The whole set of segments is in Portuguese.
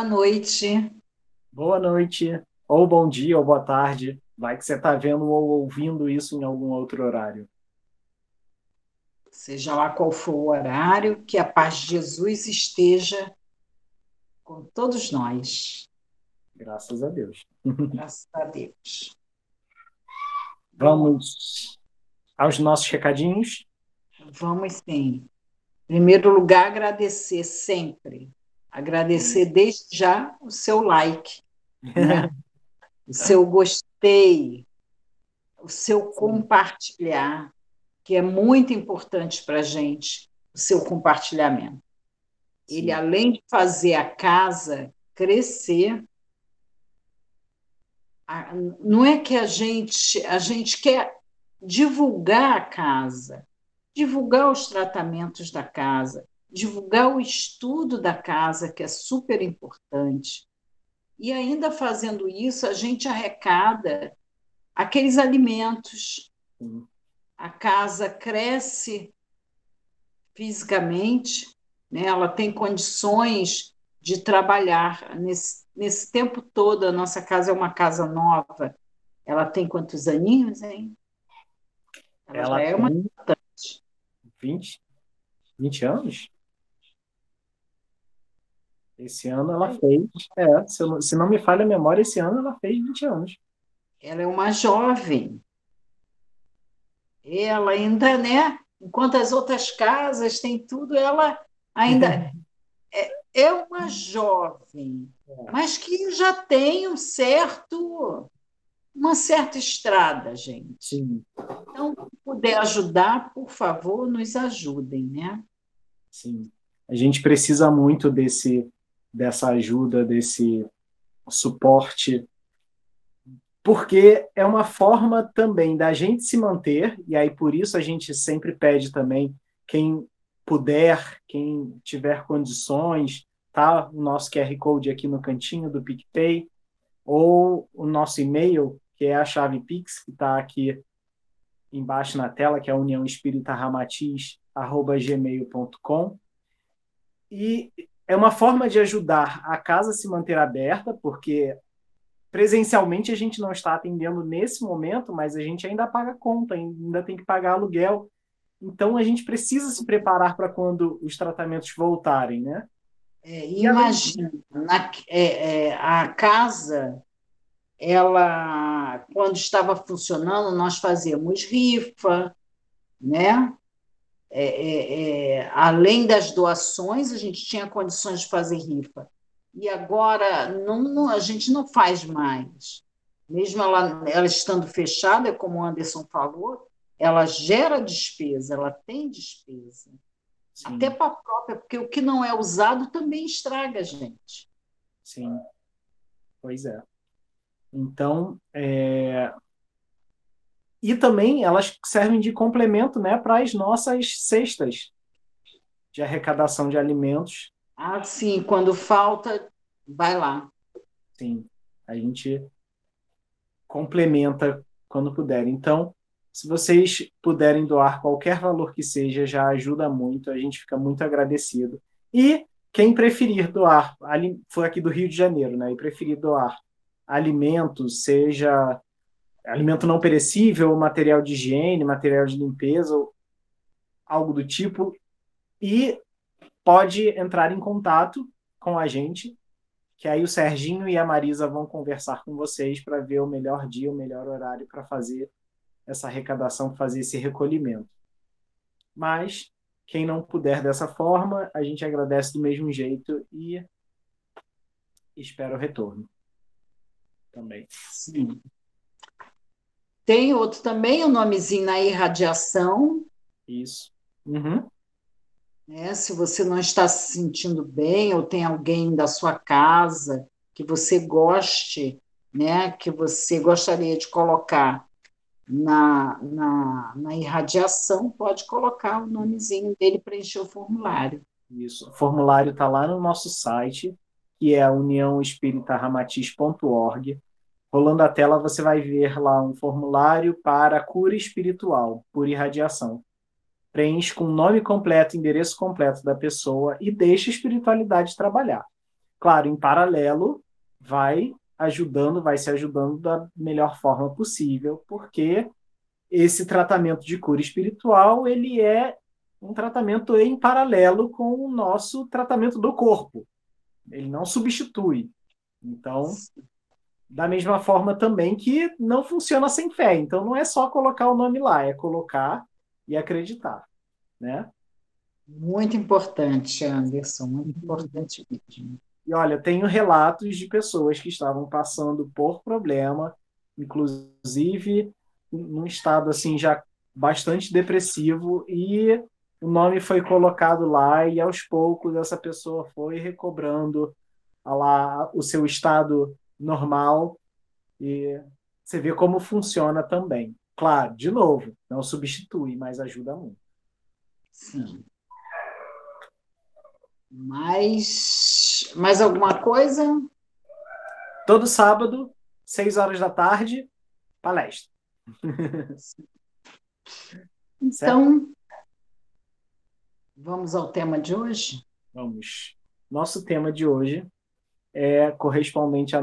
Boa noite. Boa noite, ou bom dia, ou boa tarde. Vai que você está vendo ou ouvindo isso em algum outro horário. Seja lá qual for o horário, que a paz de Jesus esteja com todos nós. Graças a Deus. Graças a Deus. Vamos aos nossos recadinhos? Vamos sim. Em primeiro lugar, agradecer sempre. Agradecer desde já o seu like, né? o seu gostei, o seu compartilhar, que é muito importante para a gente, o seu compartilhamento. Ele, além de fazer a casa crescer, não é que a gente a gente quer divulgar a casa, divulgar os tratamentos da casa, divulgar o estudo da casa, que é super importante. E ainda fazendo isso, a gente arrecada aqueles alimentos. A casa cresce fisicamente, né? ela tem condições de trabalhar. Nesse, nesse tempo todo, a nossa casa é uma casa nova. Ela tem quantos aninhos, hein? Ela, ela é uma 20, 20 anos? Esse ano ela fez, é, se, eu, se não me falha a memória, esse ano ela fez 20 anos. Ela é uma jovem. Ela ainda, né? Enquanto as outras casas têm tudo, ela ainda é, é uma jovem, é. mas que já tem um certo uma certa estrada, gente. Sim. Então, se puder ajudar, por favor, nos ajudem, né? Sim. A gente precisa muito desse dessa ajuda, desse suporte, porque é uma forma também da gente se manter, e aí por isso a gente sempre pede também quem puder, quem tiver condições, tá o nosso QR Code aqui no cantinho do PicPay, ou o nosso e-mail, que é a chave Pix, que está aqui embaixo na tela, que é uniãoespíritaramatiz.gmail.com. E é uma forma de ajudar a casa a se manter aberta, porque presencialmente a gente não está atendendo nesse momento, mas a gente ainda paga conta, ainda tem que pagar aluguel. Então a gente precisa se preparar para quando os tratamentos voltarem, né? É, imagina, na, é, é, a casa, ela, quando estava funcionando, nós fazíamos rifa, né? É, é, é, além das doações, a gente tinha condições de fazer rifa. E agora não, não, a gente não faz mais. Mesmo ela, ela estando fechada, como o Anderson falou, ela gera despesa, ela tem despesa. Sim. Até para a própria, porque o que não é usado também estraga a gente. Sim, pois é. Então, é... e também elas servem de complemento né, para as nossas cestas de arrecadação de alimentos. Ah, sim, quando falta, vai lá. Sim, a gente complementa quando puder. Então, se vocês puderem doar qualquer valor que seja, já ajuda muito, a gente fica muito agradecido. E quem preferir doar, foi aqui do Rio de Janeiro, né? E preferir doar alimentos, seja alimento não perecível, material de higiene, material de limpeza, algo do tipo, e pode entrar em contato com a gente, que aí o Serginho e a Marisa vão conversar com vocês para ver o melhor dia, o melhor horário para fazer essa arrecadação, fazer esse recolhimento. Mas quem não puder dessa forma, a gente agradece do mesmo jeito e espera o retorno. Também. Sim. Tem outro também, o nomezinho na irradiação. Isso. Uhum. É, se você não está se sentindo bem ou tem alguém da sua casa que você goste, né, que você gostaria de colocar na, na, na irradiação, pode colocar o nomezinho dele para encher o formulário. Isso. O formulário está lá no nosso site, que é uniãoespíritaramatiz.org. Rolando a tela, você vai ver lá um formulário para cura espiritual por irradiação. Preenche com o nome completo, endereço completo da pessoa e deixa a espiritualidade trabalhar. claro, em paralelo, vai ajudando, vai se ajudando da melhor forma possível, porque esse tratamento de cura espiritual, ele é um tratamento em paralelo com o nosso tratamento do corpo. Ele não substitui. Então, da mesma forma também que não funciona sem fé. Então, não é só colocar o nome lá, é colocar e acreditar, né? Muito importante, Anderson, muito importante mesmo. E olha, tenho relatos de pessoas que estavam passando por problema, inclusive num estado assim já bastante depressivo e o nome foi colocado lá e aos poucos essa pessoa foi recobrando lá o seu estado normal e você vê como funciona também. Claro, de novo, não substitui, mas ajuda muito. Sim. Mais, mais alguma coisa? Todo sábado, seis horas da tarde, palestra. Então, Vamos ao tema de hoje? Vamos. Nosso tema de hoje é correspondente à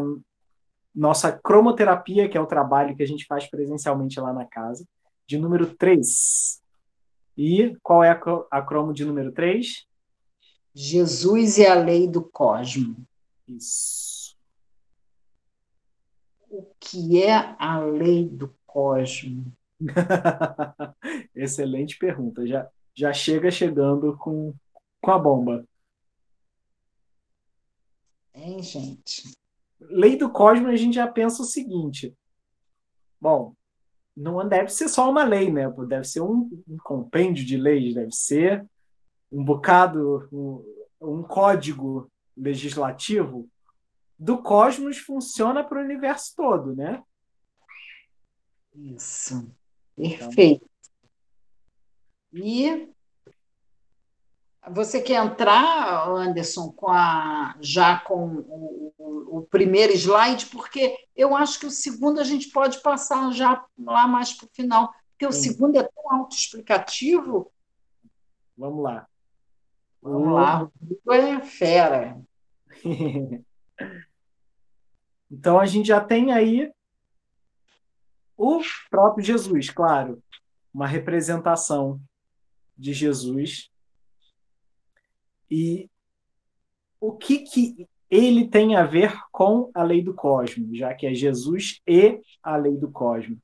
nossa cromoterapia, que é o trabalho que a gente faz presencialmente lá na casa, de número 3. E qual é a, cromo de número 3? Jesus e a lei do cosmo. Isso. O que é a lei do cosmo? Excelente pergunta. Já, já chega chegando com, com a bomba. Hein, gente? Lei do Cosmos, a gente já pensa o seguinte. Bom, não deve ser só uma lei, né? Deve ser um, um compêndio de leis, deve ser um bocado, um, um código legislativo do cosmos funciona para o universo todo, né? Isso. Perfeito. E você quer entrar, Anderson, com a, já com o, o, o, primeiro slide, porque eu acho que o segundo a gente pode passar já lá mais para o final, porque o Sim. segundo é tão autoexplicativo. Vamos lá. Vamos lá, o é fera. então a gente já tem aí o próprio Jesus, claro, uma representação de Jesus. E o que, que ele tem a ver com a lei do cosmos, já que é Jesus e a lei do cosmos.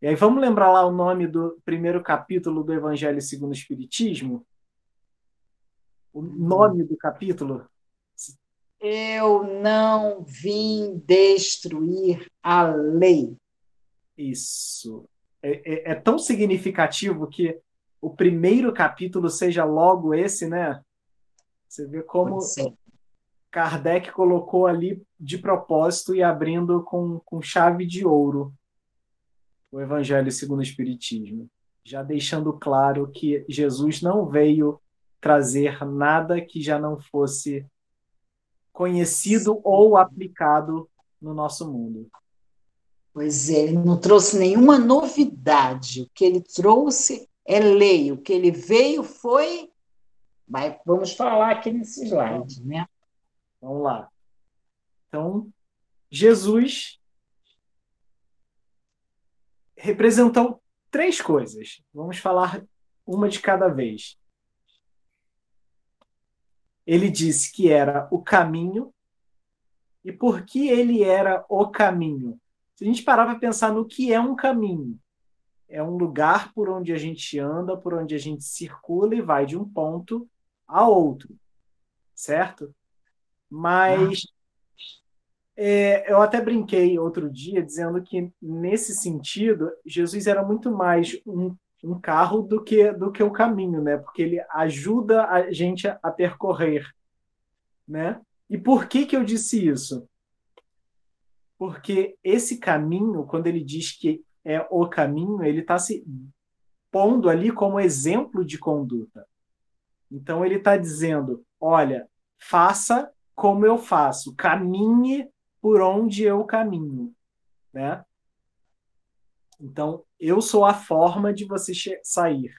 E aí vamos lembrar lá o nome do primeiro capítulo do Evangelho segundo o Espiritismo? O nome do capítulo? Eu não vim destruir a lei. Isso. É, é, é tão significativo que o primeiro capítulo seja logo esse, né? Você vê como Kardec colocou ali de propósito e abrindo com, com chave de ouro o Evangelho segundo o Espiritismo, já deixando claro que Jesus não veio trazer nada que já não fosse conhecido ou aplicado no nosso mundo. Pois é, ele não trouxe nenhuma novidade. O que ele trouxe é lei. O que ele veio foi. Vai, vamos falar aqui nesse slide, né? Vamos lá. Então, Jesus representou três coisas. Vamos falar uma de cada vez. Ele disse que era o caminho. E por que ele era o caminho? Se a gente parar para pensar no que é um caminho, é um lugar por onde a gente anda, por onde a gente circula e vai de um ponto a outro, certo? Mas é, eu até brinquei outro dia dizendo que nesse sentido Jesus era muito mais um, um carro do que do que o caminho, né? Porque ele ajuda a gente a, a percorrer, né? E por que que eu disse isso? Porque esse caminho, quando ele diz que é o caminho, ele está se pondo ali como exemplo de conduta. Então ele está dizendo: olha, faça como eu faço, caminhe por onde eu caminho, né? Então eu sou a forma de você sair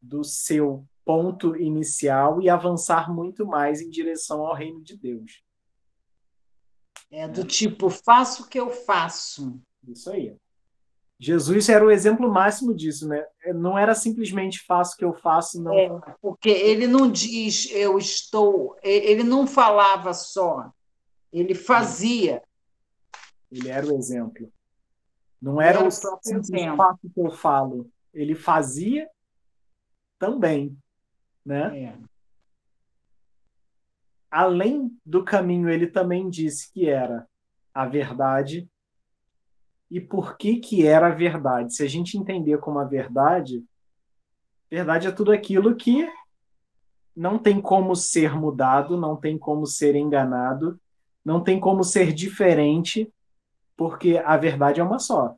do seu ponto inicial e avançar muito mais em direção ao reino de Deus. É do tipo, faço o que eu faço. Isso aí. Jesus era o exemplo máximo disso, né? Não era simplesmente faço o que eu faço, não. É, porque ele não diz eu estou, ele não falava só, ele fazia. Ele era o exemplo. Não era, era o simples faço que eu falo. Ele fazia também, né? É. Além do caminho, ele também disse que era a verdade, e por que que era a verdade. Se a gente entender como a verdade, verdade é tudo aquilo que não tem como ser mudado, não tem como ser enganado, não tem como ser diferente, porque a verdade é uma só.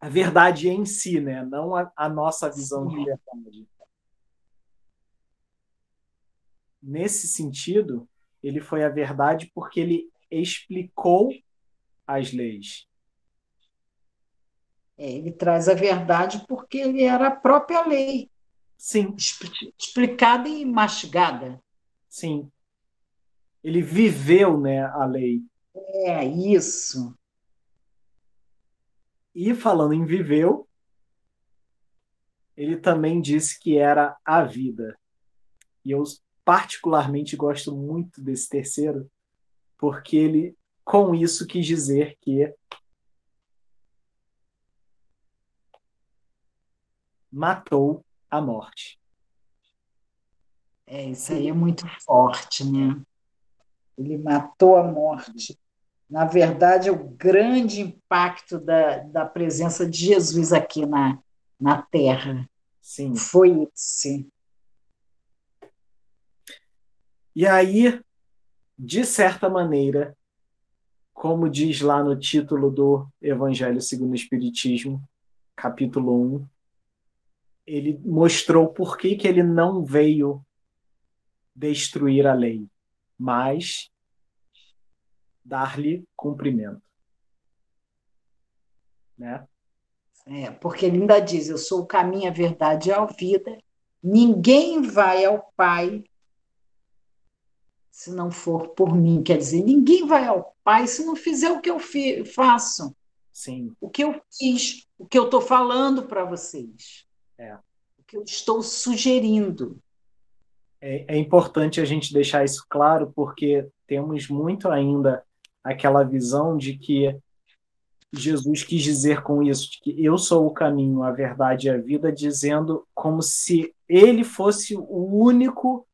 A verdade em si, né? Não a, a nossa visão de verdade. Nesse sentido, ele foi a verdade porque ele explicou as leis. É, ele traz a verdade porque ele era a própria lei. Sim. Explicada e mastigada. Sim. Ele viveu né, a lei. É, isso. E falando em viveu, ele também disse que era a vida. E eu particularmente gosto muito desse terceiro, porque ele com isso quis dizer que matou a morte. É, isso aí é muito forte, né? Ele matou a morte. Na verdade, é o grande impacto da, da presença de Jesus aqui na, na Terra. Sim. Foi esse. E aí, de certa maneira, como diz lá no título do Evangelho segundo o Espiritismo, capítulo 1, ele mostrou por que, que ele não veio destruir a lei, mas dar-lhe cumprimento. Né? É, porque ele ainda diz: Eu sou o caminho, a verdade e a vida. Ninguém vai ao Pai se não for por mim. Quer dizer, ninguém vai ao Pai se não fizer o que eu faço. Sim. O que eu fiz, o que eu estou falando para vocês. É. O que eu estou sugerindo. É, é importante a gente deixar isso claro, porque temos muito ainda aquela visão de que Jesus quis dizer com isso, de que eu sou o caminho, a verdade e a vida, dizendo como se ele fosse o único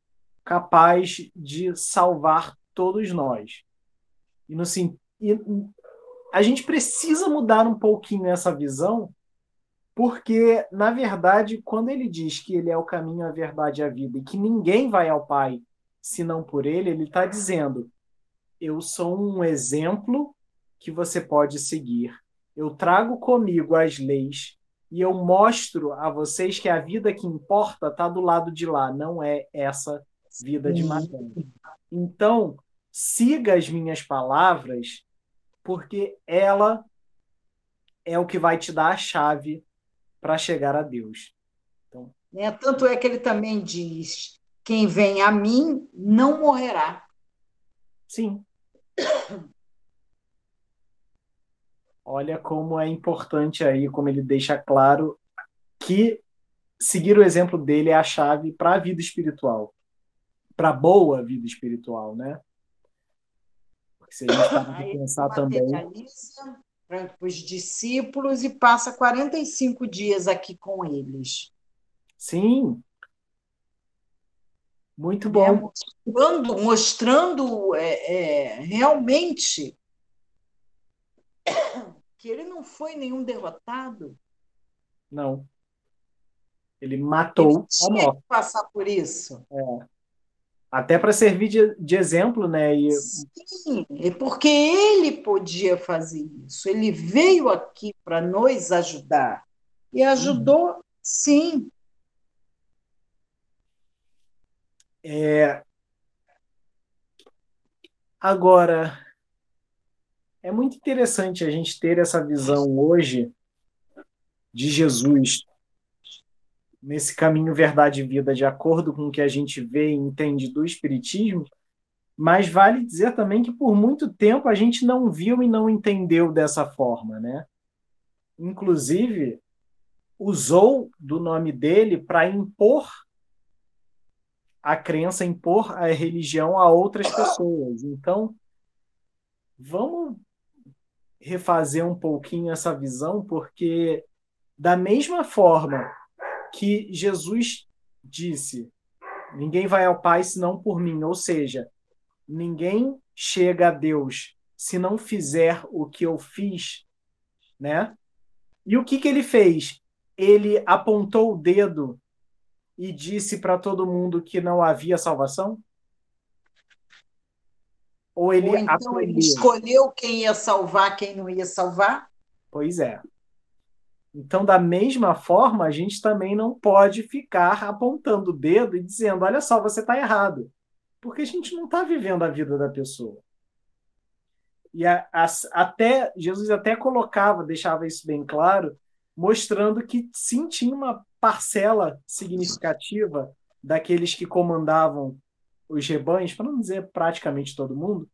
capaz de salvar todos nós. E, e a gente precisa mudar um pouquinho essa visão, porque, na verdade, quando ele diz que ele é o caminho, a verdade e a vida, e que ninguém vai ao Pai senão por ele, ele está dizendo: eu sou um exemplo que você pode seguir. Eu trago comigo as leis e eu mostro a vocês que a vida que importa está do lado de lá, não é essa vida de matéria. Então, siga as minhas palavras, porque ela é o que vai te dar a chave para chegar a Deus. Então, é, tanto é que ele também diz: quem vem a mim não morrerá. Sim. Olha como é importante aí, como ele deixa claro que seguir o exemplo dele é a chave para a vida espiritual para boa vida espiritual, né? Porque se a gente para pensar também. Para os discípulos e passa 45 dias aqui com eles. Sim. Muito bom. É, mostrando mostrando é, é, realmente que ele não foi nenhum derrotado. Não. Ele matou ele tinha a morte. Que passar por isso. É. Até para servir de, de, exemplo, né? E... Sim, é porque ele podia fazer isso. Ele veio aqui para nos ajudar. E ajudou, uhum. sim. É... Agora, é muito interessante a gente ter essa visão hoje de Jesus nesse caminho verdade e vida, de acordo com o que a gente vê e entende do Espiritismo, mas vale dizer também que por muito tempo a gente não viu e não entendeu dessa forma, né? Inclusive, usou do nome dele para impor a crença, impor a religião a outras pessoas. Então, vamos refazer um pouquinho essa visão, porque da mesma forma que Jesus disse: ninguém vai ao Pai senão por mim, ou seja, ninguém chega a Deus se não fizer o que eu fiz, né? E o que que ele fez? Ele apontou o dedo e disse para todo mundo que não havia salvação? Ou ele, Ou então ele escolheu quem ia salvar, quem não ia salvar? Pois é. Então, da mesma forma, a gente também não pode ficar apontando o dedo e dizendo: olha só, você está errado. Porque a gente não está vivendo a vida da pessoa. E a, a, até Jesus até colocava, deixava isso bem claro, mostrando que sim tinha uma parcela significativa daqueles que comandavam os rebanhos, para não dizer praticamente todo mundo,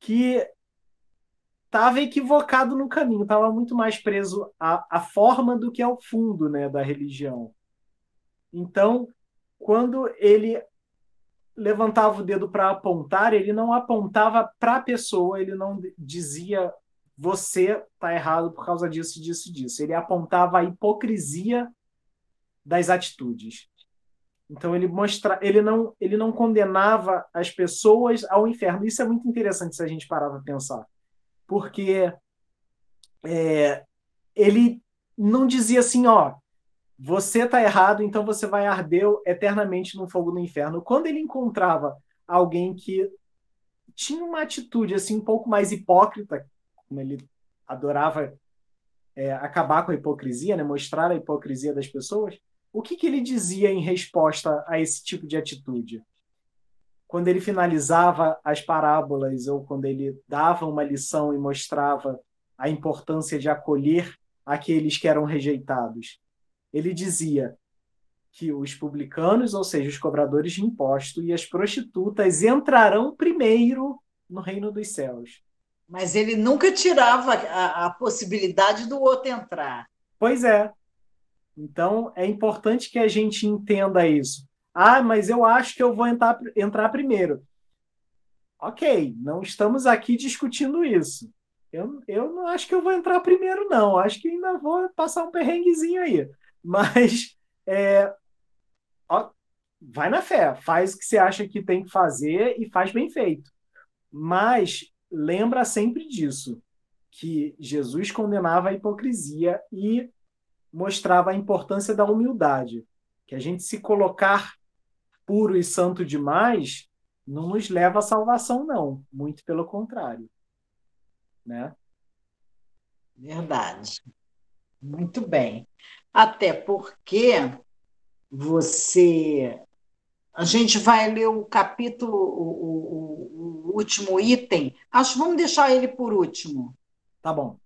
que estava equivocado no caminho, estava muito mais preso à, à forma do que ao fundo né, da religião. Então, quando ele levantava o dedo para apontar, ele não apontava para a pessoa, ele não dizia você está errado por causa disso, disso, disso. Ele apontava a hipocrisia das atitudes. Então ele mostra, ele não, ele não condenava as pessoas ao inferno. Isso é muito interessante se a gente parar para pensar, porque é, ele não dizia assim, ó, você está errado, então você vai arder eternamente no fogo do inferno. Quando ele encontrava alguém que tinha uma atitude assim um pouco mais hipócrita, como ele adorava é, acabar com a hipocrisia, né, mostrar a hipocrisia das pessoas, o que, que ele dizia em resposta a esse tipo de atitude? Quando ele finalizava as parábolas ou quando ele dava uma lição e mostrava a importância de acolher aqueles que eram rejeitados, ele dizia que os publicanos, ou seja, os cobradores de imposto e as prostitutas entrarão primeiro no reino dos céus. Mas ele nunca tirava a, a possibilidade do outro entrar. Pois é. Então, é importante que a gente entenda isso. Ah, mas eu acho que eu vou entrar, entrar primeiro. Ok, não estamos aqui discutindo isso. Eu, eu não acho que eu vou entrar primeiro, não. Acho que ainda vou passar um perrenguezinho aí. Mas é, ó, vai na fé, faz o que você acha que tem que fazer e faz bem feito. Mas lembra sempre disso, que Jesus condenava a hipocrisia e mostrava a importância da humildade, que a gente se colocar puro e santo demais não nos leva à salvação não, muito pelo contrário, né? Verdade. Muito bem. Até porque você a gente vai ler o capítulo, o, o, o, último item. Acho que vamos deixar ele por último. Tá bom.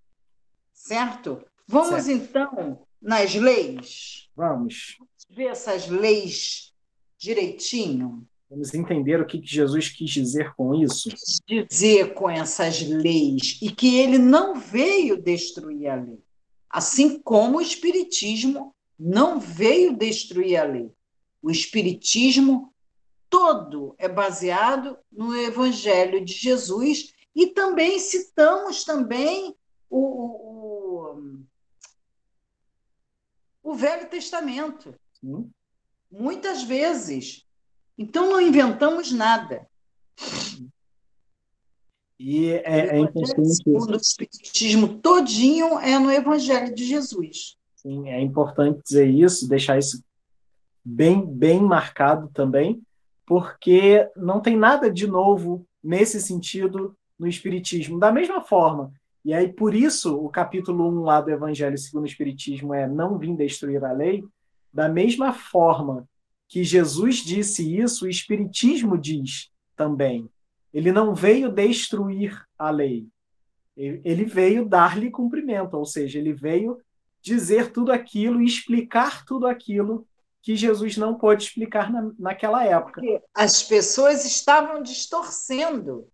Certo? Vamos certo. então nas leis? Vamos. Ver essas leis direitinho. Vamos entender o que Jesus quis dizer com isso. Quis dizer com essas leis e que ele não veio destruir a lei, assim como o Espiritismo não veio destruir a lei. O Espiritismo todo é baseado no Evangelho de Jesus e também citamos também o, o Velho Testamento. Sim. Muitas vezes. Então não inventamos nada. E é, é importante. O espiritismo todinho é no Evangelho de Jesus. Sim, é importante dizer isso, deixar isso bem, bem marcado também, porque não tem nada de novo nesse sentido no Espiritismo. Da mesma forma e aí, por isso, o capítulo 1 lá do Evangelho segundo o Espiritismo é não vim destruir a lei. Da mesma forma que Jesus disse isso, o Espiritismo diz também. Ele não veio destruir a lei. Ele veio dar-lhe cumprimento, ou seja, ele veio dizer tudo aquilo e explicar tudo aquilo que Jesus não pôde explicar na, naquela época. Porque as pessoas estavam distorcendo.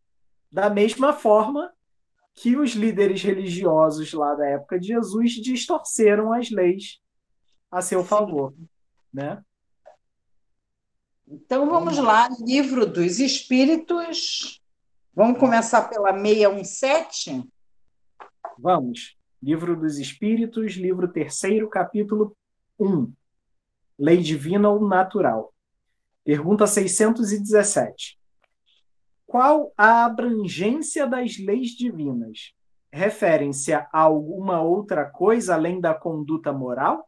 Da mesma forma que os líderes religiosos lá da época de Jesus distorceram as leis a seu favor, né? Então vamos lá, livro dos Espíritos. Vamos começar pela 617? Vamos. Livro dos Espíritos, livro terceiro, capítulo 1. Lei divina ou natural. Pergunta 617. Qual a abrangência das leis divinas? Referem-se a alguma outra coisa além da conduta moral?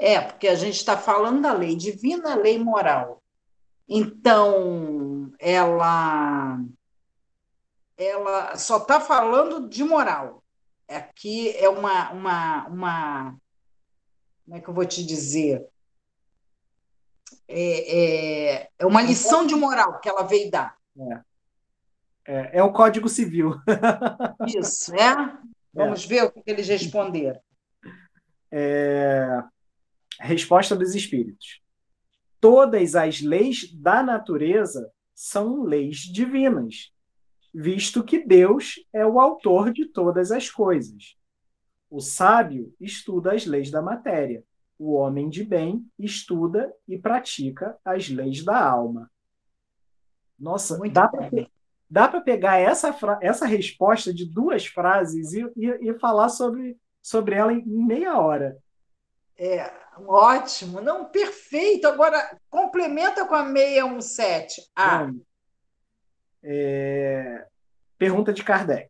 É, porque a gente está falando da lei divina, lei moral. Então, ela, ela só está falando de moral. Aqui é uma, uma, uma. Como é que eu vou te dizer? É, é, é uma lição de moral que ela veio dar. É, é, é o Código Civil. Isso, é? Vamos ver o que eles responderam. É, Resposta dos espíritos. Todas as leis da natureza são leis divinas, visto que Deus é o autor de todas as coisas. O sábio estuda as leis da matéria. O homem de bem estuda e pratica as leis da alma. Nossa, Muito dá para pegar essa, essa resposta de duas frases e, e, e falar sobre, sobre ela em meia hora. É, ótimo, não, perfeito. Agora, complementa com a 617. Ah. É, pergunta de Kardec.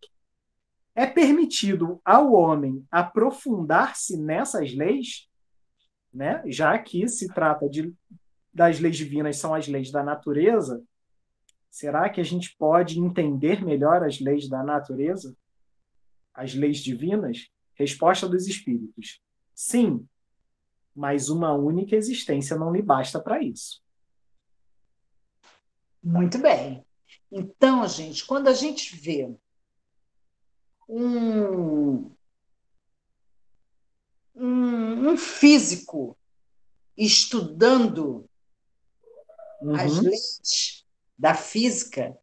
É permitido ao homem aprofundar-se nessas leis, né? já que se trata de, das leis divinas, são as leis da natureza, será que a gente pode entender melhor as leis da natureza? As leis divinas? Resposta dos espíritos. Sim, mas uma única existência não lhe basta para isso. Muito bem. Então, gente, quando a gente vê um, um, um físico estudando uhum. as leis da física,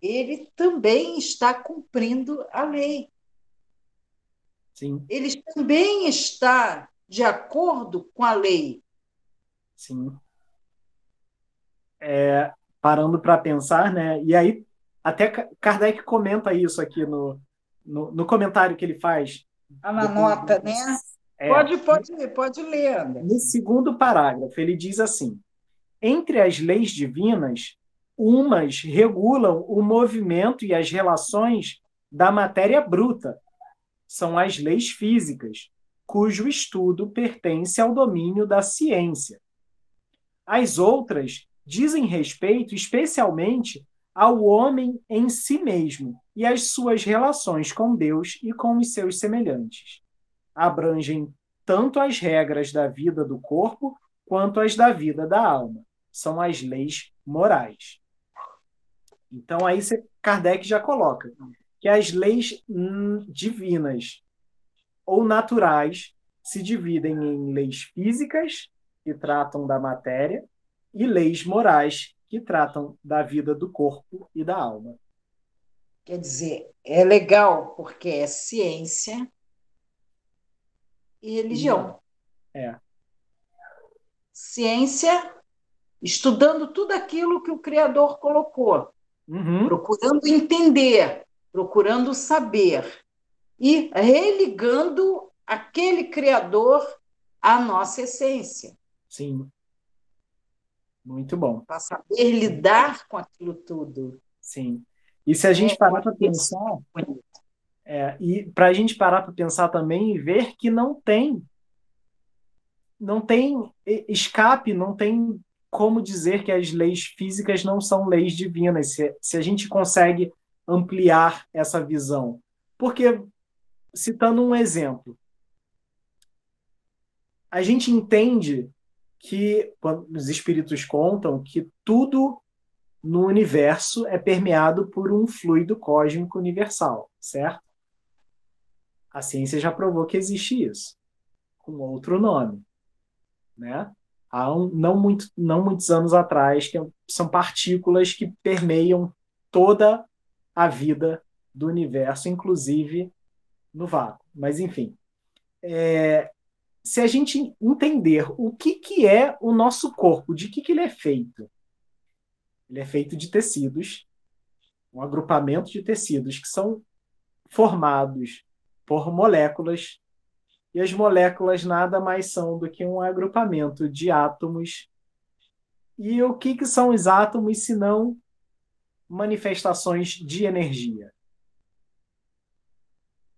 ele também está cumprindo a lei. Sim. Ele também está de acordo com a lei. Sim. É, parando para pensar, né? E aí, até Kardec comenta isso aqui no, no, no comentário que ele faz. Ah, na nota, né? É, pode, pode, pode ler, Anderson. No segundo parágrafo, ele diz assim: entre as leis divinas, umas regulam o movimento e as relações da matéria bruta, são as leis físicas, cujo estudo pertence ao domínio da ciência. As outras dizem respeito especialmente ao homem em si mesmo e às suas relações com Deus e com os seus semelhantes. Abrangem tanto as regras da vida do corpo quanto as da vida da alma. São as leis morais. Então aí Kardec já coloca que as leis hum, divinas ou naturais se dividem em leis físicas, que tratam da matéria, e leis morais, que tratam da vida do corpo e da alma. Quer dizer, é legal porque é ciência e religião. É. Ciência, estudando tudo aquilo que o Criador colocou, uhum. procurando entender, procurando saber e religando aquele Criador à nossa essência. Sim. Muito bom. Para saber lidar com aquilo tudo. Sim. E se a gente é, parar para pensar. É, e para a gente parar para pensar também e ver que não tem não tem escape, não tem como dizer que as leis físicas não são leis divinas, se, se a gente consegue ampliar essa visão. Porque citando um exemplo. A gente entende que, quando os espíritos contam, que tudo no universo é permeado por um fluido cósmico universal, certo? A ciência já provou que existe isso, com outro nome. né? Há um, não, muito, não muitos anos atrás, que são partículas que permeiam toda a vida do universo, inclusive no vácuo. Mas, enfim, é, se a gente entender o que, que é o nosso corpo, de que, que ele é feito, ele é feito de tecidos, um agrupamento de tecidos que são formados por moléculas, e as moléculas nada mais são do que um agrupamento de átomos. E o que, que são os átomos se não manifestações de energia?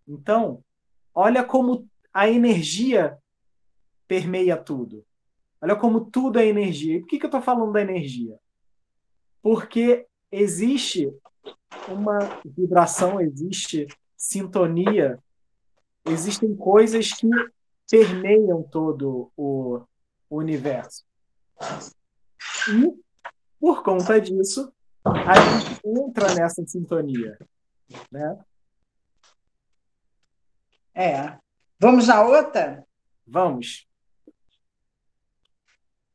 Então, olha como a energia permeia tudo. Olha como tudo é energia. E por que, que eu estou falando da energia? Porque existe uma vibração, existe sintonia, existem coisas que permeiam todo o universo. E, por conta disso, a gente entra nessa sintonia. Né? É. Vamos na outra? Vamos.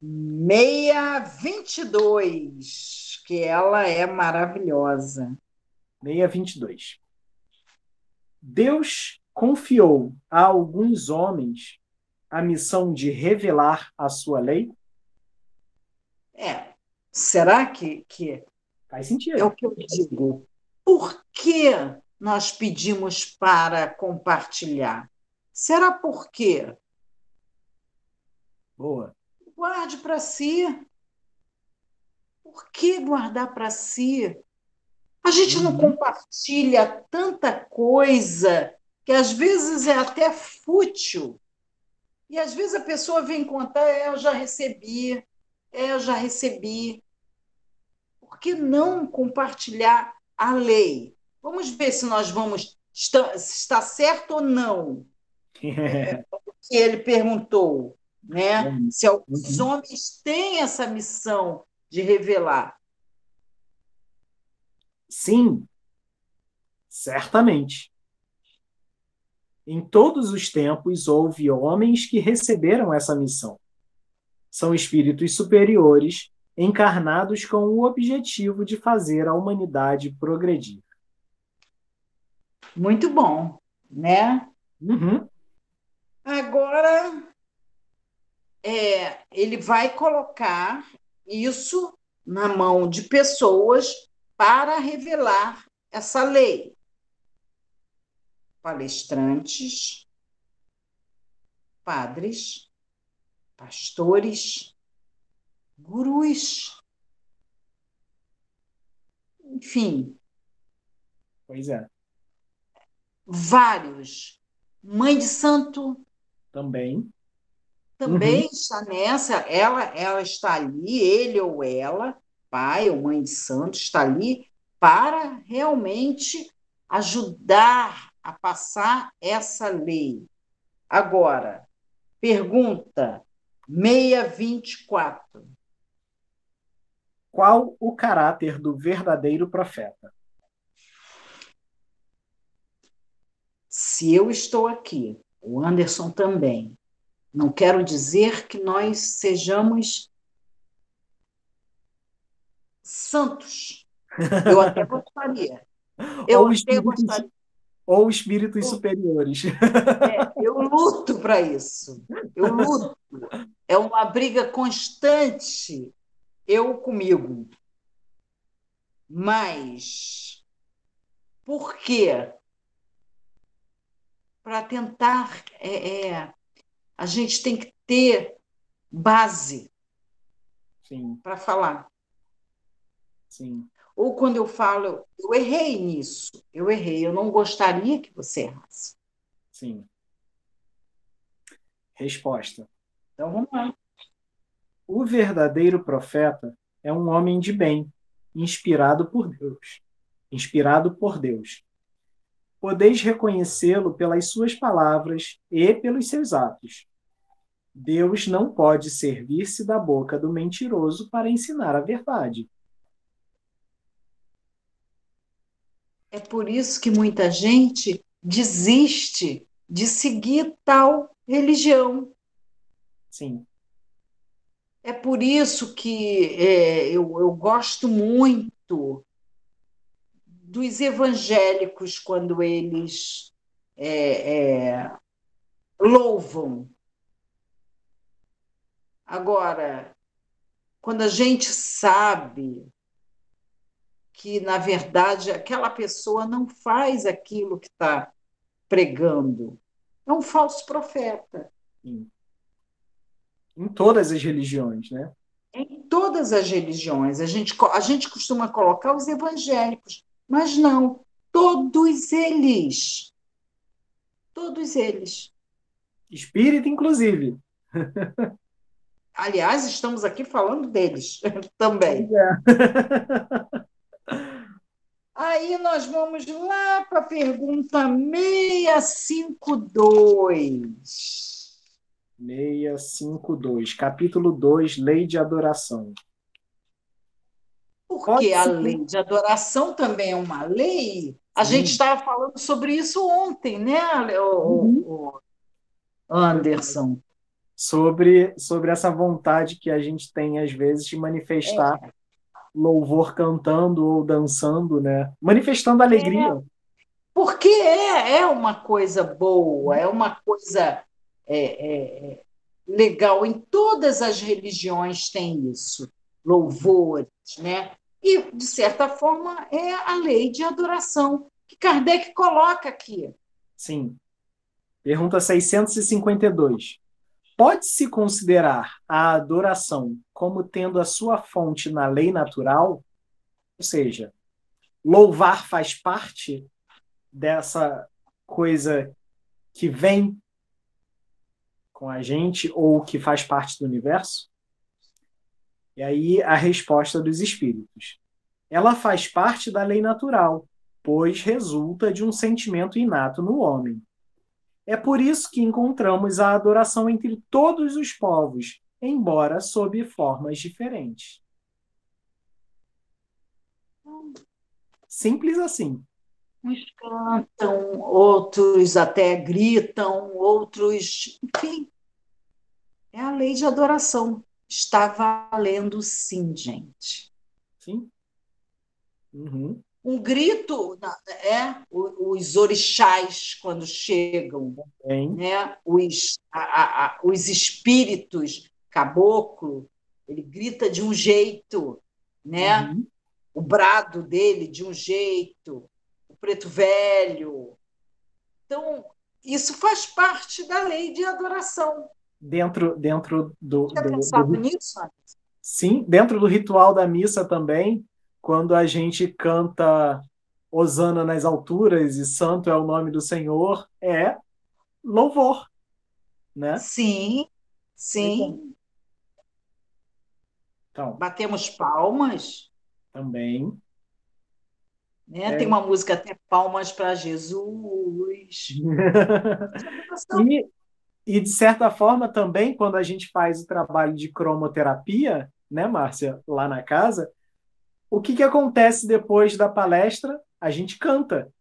622, que ela é maravilhosa. 622. Deus confiou a alguns homens a missão de revelar a sua lei? É. Será que, que faz sentido? É o que eu digo. Por que nós pedimos para compartilhar? Será por quê? Boa. Guarde para si. Por que guardar para si? A gente uhum. não compartilha tanta coisa que às vezes é até fútil. E às vezes a pessoa vem contar, é, eu já recebi, é, eu já recebi. Por que não compartilhar a lei? Vamos ver se nós vamos está, está certo ou não. É, que ele perguntou, né? Se os uhum. homens têm essa missão de revelar. Sim, certamente. Em todos os tempos houve homens que receberam essa missão. São espíritos superiores encarnados com o objetivo de fazer a humanidade progredir. Muito bom, né? Uhum. Agora, é, ele vai colocar isso na mão de pessoas para revelar essa lei. Palestrantes, padres, pastores, gurus, enfim. Pois é. Vários. Mãe de santo. Também. Também uhum. está nessa. Ela, ela está ali, ele ou ela pai ou mãe de santo está ali para realmente ajudar a passar essa lei. Agora, pergunta 624. Qual o caráter do verdadeiro profeta? Se eu estou aqui, o Anderson também, não quero dizer que nós sejamos santos. Eu até gostaria. Eu ou até gostaria. Ou espíritos superiores. É, eu luto para isso. Eu luto. É uma briga constante, eu comigo. Mas por quê? Para tentar. É, é, a gente tem que ter base para falar. Sim. Ou quando eu falo, eu errei nisso, eu errei, eu não gostaria que você errasse. Sim. Resposta. Então vamos lá. O verdadeiro profeta é um homem de bem, inspirado por Deus. Inspirado por Deus. Podeis reconhecê-lo pelas suas palavras e pelos seus atos. Deus não pode servir-se da boca do mentiroso para ensinar a verdade. É por isso que muita gente desiste de seguir tal religião. Sim. É por isso que é, eu, eu gosto muito dos evangélicos quando eles é, é, louvam. Agora, quando a gente sabe que, na verdade, aquela pessoa não faz aquilo que está pregando, é um falso profeta. Sim. Em todas as religiões, né? Em todas as religiões. A gente, a gente costuma colocar os evangélicos, mas não, todos eles. Todos eles. Espírita, inclusive. Aliás, estamos aqui falando deles também. É. Aí nós vamos lá para a pergunta 652. 652, capítulo 2, Lei de Adoração. Porque a lei de adoração também é uma lei. A Sim. gente estava falando sobre isso ontem, né, uhum. o, Anderson? Sobre, sobre essa vontade que a gente tem, às vezes, de manifestar é. louvor cantando ou dançando, né? Manifestando alegria. É. Porque é, é uma coisa boa, é uma coisa é, é, é, legal. Em todas as religiões tem isso, louvores, né? E, de certa forma, é a lei de adoração que Kardec coloca aqui. Sim. Pergunta 652. Pode-se considerar a adoração como tendo a sua fonte na lei natural? Ou seja, louvar faz parte dessa coisa que vem com a gente ou que faz parte do universo? E aí a resposta dos espíritos. Ela faz parte da lei natural, pois resulta de um sentimento inato no homem. É por isso que encontramos a adoração entre todos os povos, embora sob formas diferentes. Simples assim. Uns cantam, outros até gritam, outros. Enfim, é a lei de adoração. Está valendo sim, gente. Sim. Uhum. Um grito, é os orixás quando chegam, né? os, a, a, os espíritos caboclo, ele grita de um jeito, né? Uhum. O brado dele de um jeito, preto velho. Então, isso faz parte da lei de adoração. Dentro, dentro do. Você do, pensado do, nisso? Sim, dentro do ritual da missa também, quando a gente canta Osana nas alturas e Santo é o nome do Senhor, é louvor. Né? Sim, sim. Então, Batemos palmas. Também. Né? É. Tem uma música até Palmas para Jesus. e, e, de certa forma, também, quando a gente faz o trabalho de cromoterapia, né, Márcia, lá na casa, o que, que acontece depois da palestra? A gente canta.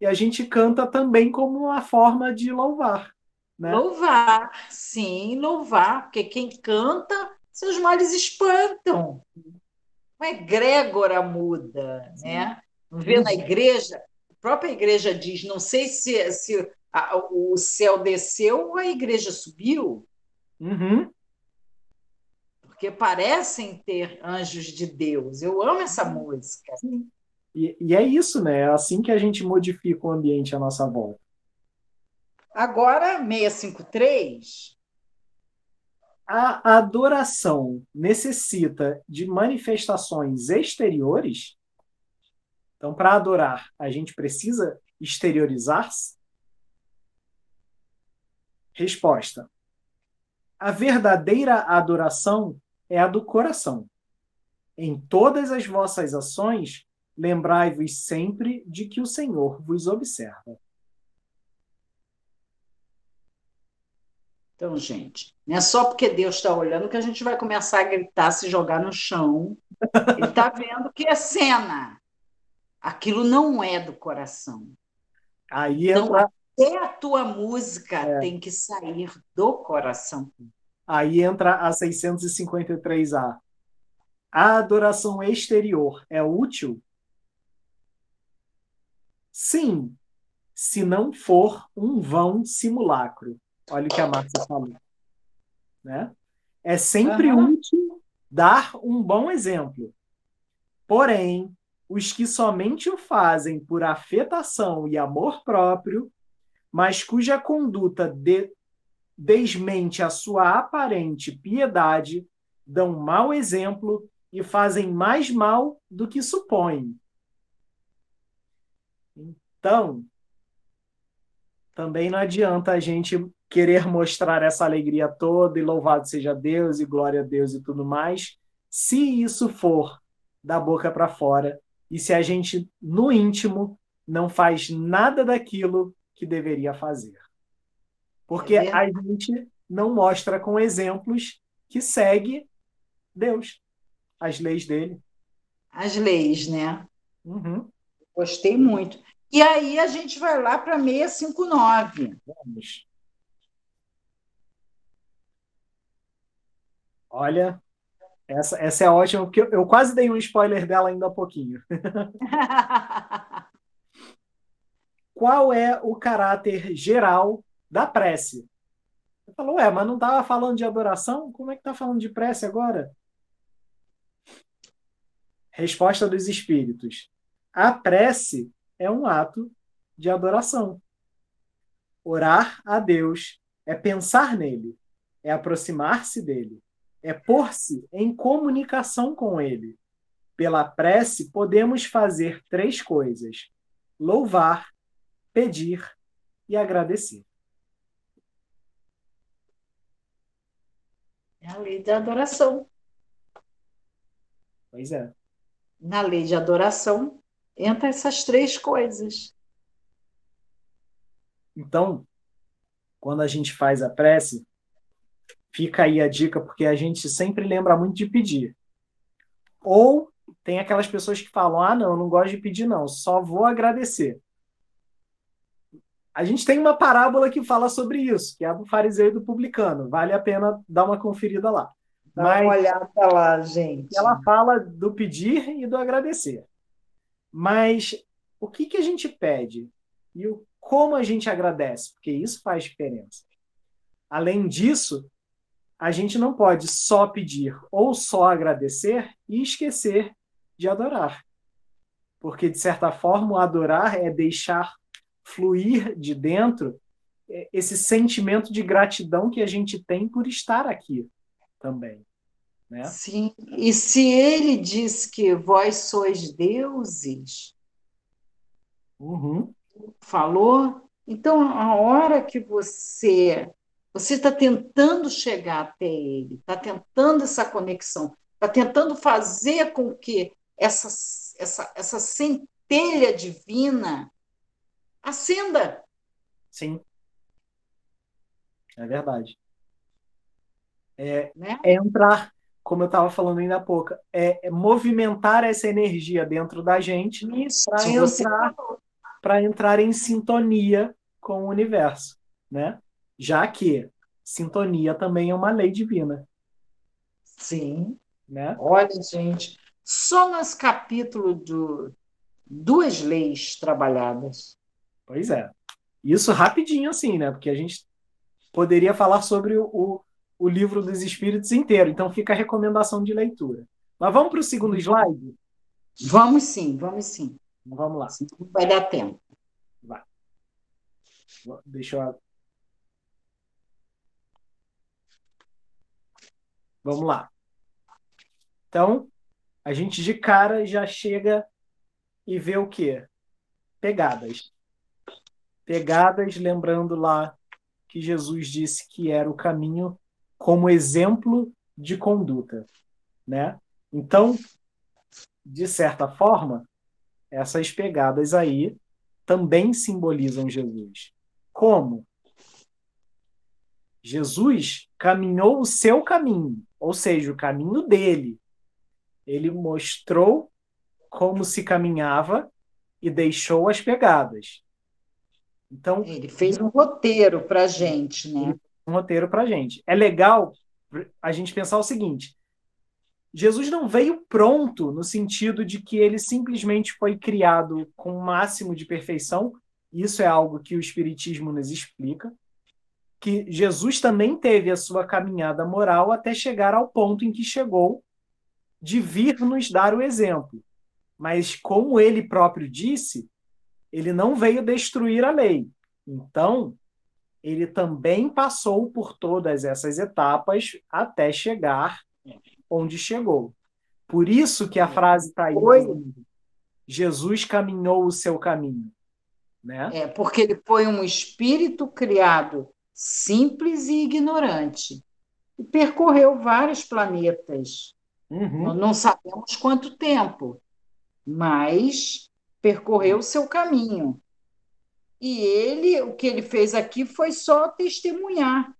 E a gente canta também como uma forma de louvar. Né? Louvar, sim, louvar, porque quem canta, seus males espantam. Uma egrégora muda, né? vê na igreja, a própria igreja diz, não sei se, se a, o céu desceu ou a igreja subiu. Uhum. Porque parecem ter anjos de Deus. Eu amo essa música. E, e é isso, né? É assim que a gente modifica o ambiente à nossa volta. Agora, 653. A adoração necessita de manifestações exteriores? Então, para adorar, a gente precisa exteriorizar-se? Resposta: A verdadeira adoração é a do coração. Em todas as vossas ações, lembrai-vos sempre de que o Senhor vos observa. Então, gente, não é só porque Deus está olhando que a gente vai começar a gritar, se jogar no chão. Ele está vendo que é cena. Aquilo não é do coração. Aí então, até a tua música é. tem que sair do coração. Aí entra a 653A. A adoração exterior é útil? Sim, se não for um vão simulacro. Olha o que a Márcia falou. Né? É sempre uhum. útil dar um bom exemplo. Porém, os que somente o fazem por afetação e amor próprio, mas cuja conduta de, desmente a sua aparente piedade, dão mau exemplo e fazem mais mal do que supõem. Então, também não adianta a gente querer mostrar essa alegria toda e louvado seja Deus e glória a Deus e tudo mais, se isso for da boca para fora e se a gente no íntimo não faz nada daquilo que deveria fazer. Porque é a gente não mostra com exemplos que segue Deus, as leis dele. As leis, né? Uhum. Gostei muito. E aí a gente vai lá para 659. Vamos. Olha, essa, essa é ótima, porque eu quase dei um spoiler dela ainda há pouquinho. Qual é o caráter geral da prece? Você falou, ué, mas não estava falando de adoração? Como é que está falando de prece agora? Resposta dos Espíritos. A prece é um ato de adoração. Orar a Deus é pensar nele, é aproximar-se dele, é pôr-se em comunicação com ele. Pela prece, podemos fazer três coisas: louvar, pedir e agradecer. É a lei da adoração. Pois é. Na lei de adoração, entra essas três coisas. Então, quando a gente faz a prece, fica aí a dica, porque a gente sempre lembra muito de pedir. Ou tem aquelas pessoas que falam: ah, não, eu não gosto de pedir, não, só vou agradecer. A gente tem uma parábola que fala sobre isso, que é do fariseu e do publicano. Vale a pena dar uma conferida lá. Dá Mas, uma olhada lá, gente. Ela fala do pedir e do agradecer. Mas o que, que a gente pede e o, como a gente agradece, porque isso faz diferença. Além disso, a gente não pode só pedir ou só agradecer e esquecer de adorar. Porque, de certa forma, adorar é deixar fluir de dentro esse sentimento de gratidão que a gente tem por estar aqui também. Né? Sim, e se ele diz que vós sois deuses, uhum. falou, então a hora que você você está tentando chegar até ele, está tentando essa conexão, está tentando fazer com que essa, essa, essa centelha divina acenda. Sim. É verdade. É, né? é entrar como eu estava falando ainda há pouco, é, é, movimentar essa energia dentro da gente para entrar, para entrar em sintonia com o universo, né? Já que sintonia também é uma lei divina. Sim. Né? Olha, gente, só nos capítulos do duas leis trabalhadas. Pois é. Isso rapidinho assim, né? Porque a gente poderia falar sobre o, o livro dos Espíritos inteiro. Então fica a recomendação de leitura. Mas vamos para o segundo slide? Vamos sim, vamos sim. Então, vamos lá. Vai dar tempo. Vai. Deixa eu. Vamos lá. Então, a gente de cara já chega e vê o quê? Pegadas. Pegadas, lembrando lá que Jesus disse que era o caminho, como exemplo de conduta, né? Então, de certa forma, essas pegadas aí também simbolizam Jesus. Como? Jesus caminhou o seu caminho, ou seja, o caminho dele. Ele mostrou como se caminhava e deixou as pegadas. Então, ele fez um roteiro para a gente, né? um roteiro para gente. É legal a gente pensar o seguinte: Jesus não veio pronto no sentido de que ele simplesmente foi criado com o máximo de perfeição. Isso é algo que o Espiritismo nos explica. Que Jesus também teve a sua caminhada moral até chegar ao ponto em que chegou de vir nos dar o exemplo. Mas, como ele próprio disse, ele não veio destruir a lei. Então, ele também passou por todas essas etapas até chegar onde chegou. Por isso que a frase está aí. Jesus caminhou o seu caminho. Né? É, porque ele foi um espírito criado simples e ignorante. E percorreu vários planetas. Uhum. Não sabemos quanto tempo, mas percorreu o seu caminho. E ele, o que ele fez aqui foi só testemunhar.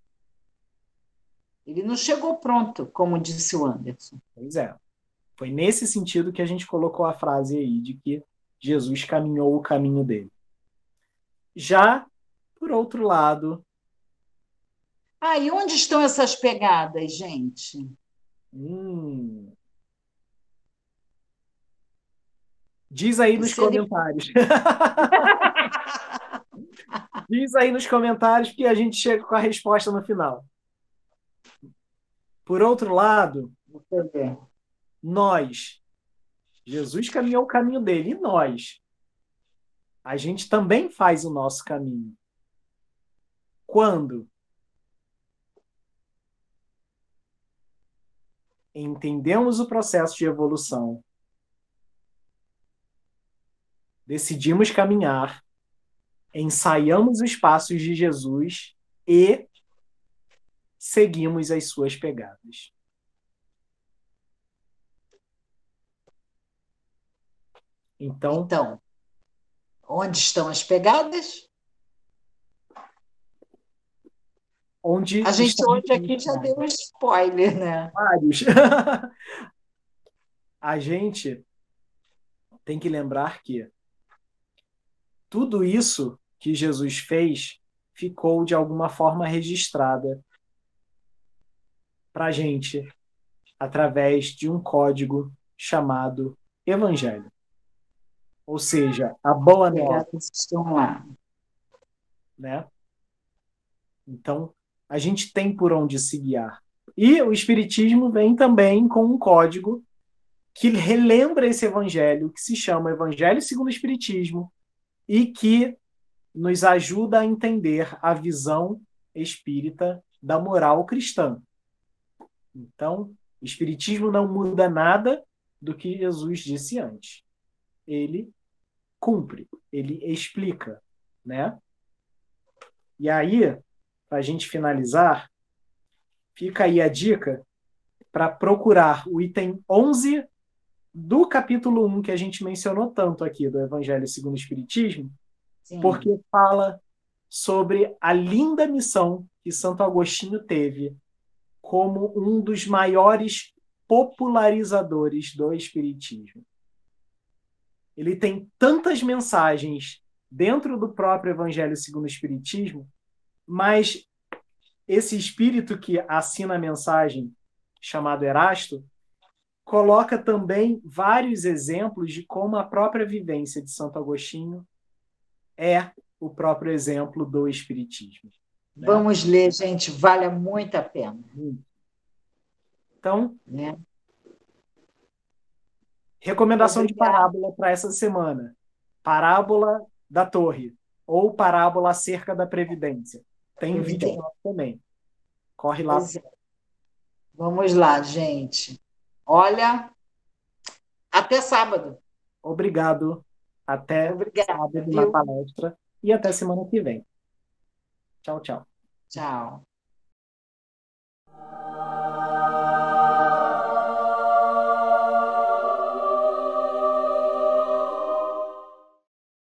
Ele não chegou pronto, como disse o Anderson. Pois é. Foi nesse sentido que a gente colocou a frase aí de que Jesus caminhou o caminho dele. Já, por outro lado. Ah, e onde estão essas pegadas, gente? Hum, Diz aí nos comentários. Diz aí nos comentários que a gente chega com a resposta no final. Por outro lado, nós, Jesus caminhou o caminho dele, e nós, a gente também faz o nosso caminho. Quando entendemos o processo de evolução decidimos caminhar, ensaiamos os passos de Jesus e seguimos as suas pegadas. Então, então onde estão as pegadas? Onde a gente hoje aqui já deu um spoiler, né? Vários. a gente tem que lembrar que tudo isso que Jesus fez ficou de alguma forma registrada para a gente através de um código chamado Evangelho. Ou seja, a boa nova. estão lá. Né? Então, a gente tem por onde se guiar. E o Espiritismo vem também com um código que relembra esse evangelho, que se chama Evangelho segundo o Espiritismo, e que nos ajuda a entender a visão espírita da moral cristã. Então, o Espiritismo não muda nada do que Jesus disse antes. Ele cumpre, ele explica, né? E aí, para a gente finalizar, fica aí a dica para procurar o item 11 do capítulo 1 que a gente mencionou tanto aqui do Evangelho segundo o Espiritismo, Sim. porque fala sobre a linda missão que Santo Agostinho teve como um dos maiores popularizadores do Espiritismo. Ele tem tantas mensagens dentro do próprio Evangelho segundo o Espiritismo, mas esse espírito que assina a mensagem, chamado Erasto, coloca também vários exemplos de como a própria vivência de Santo Agostinho é o próprio exemplo do Espiritismo. Né? Vamos ler, gente, vale muito a pena. Então, né? recomendação de parábola para essa semana: parábola da torre ou parábola acerca da previdência. Tem vídeo também. Corre lá. É. Vamos lá, gente. Olha, até sábado. Obrigado. Até Obrigada, sábado viu? na palestra e até semana que vem. Tchau, tchau. Tchau.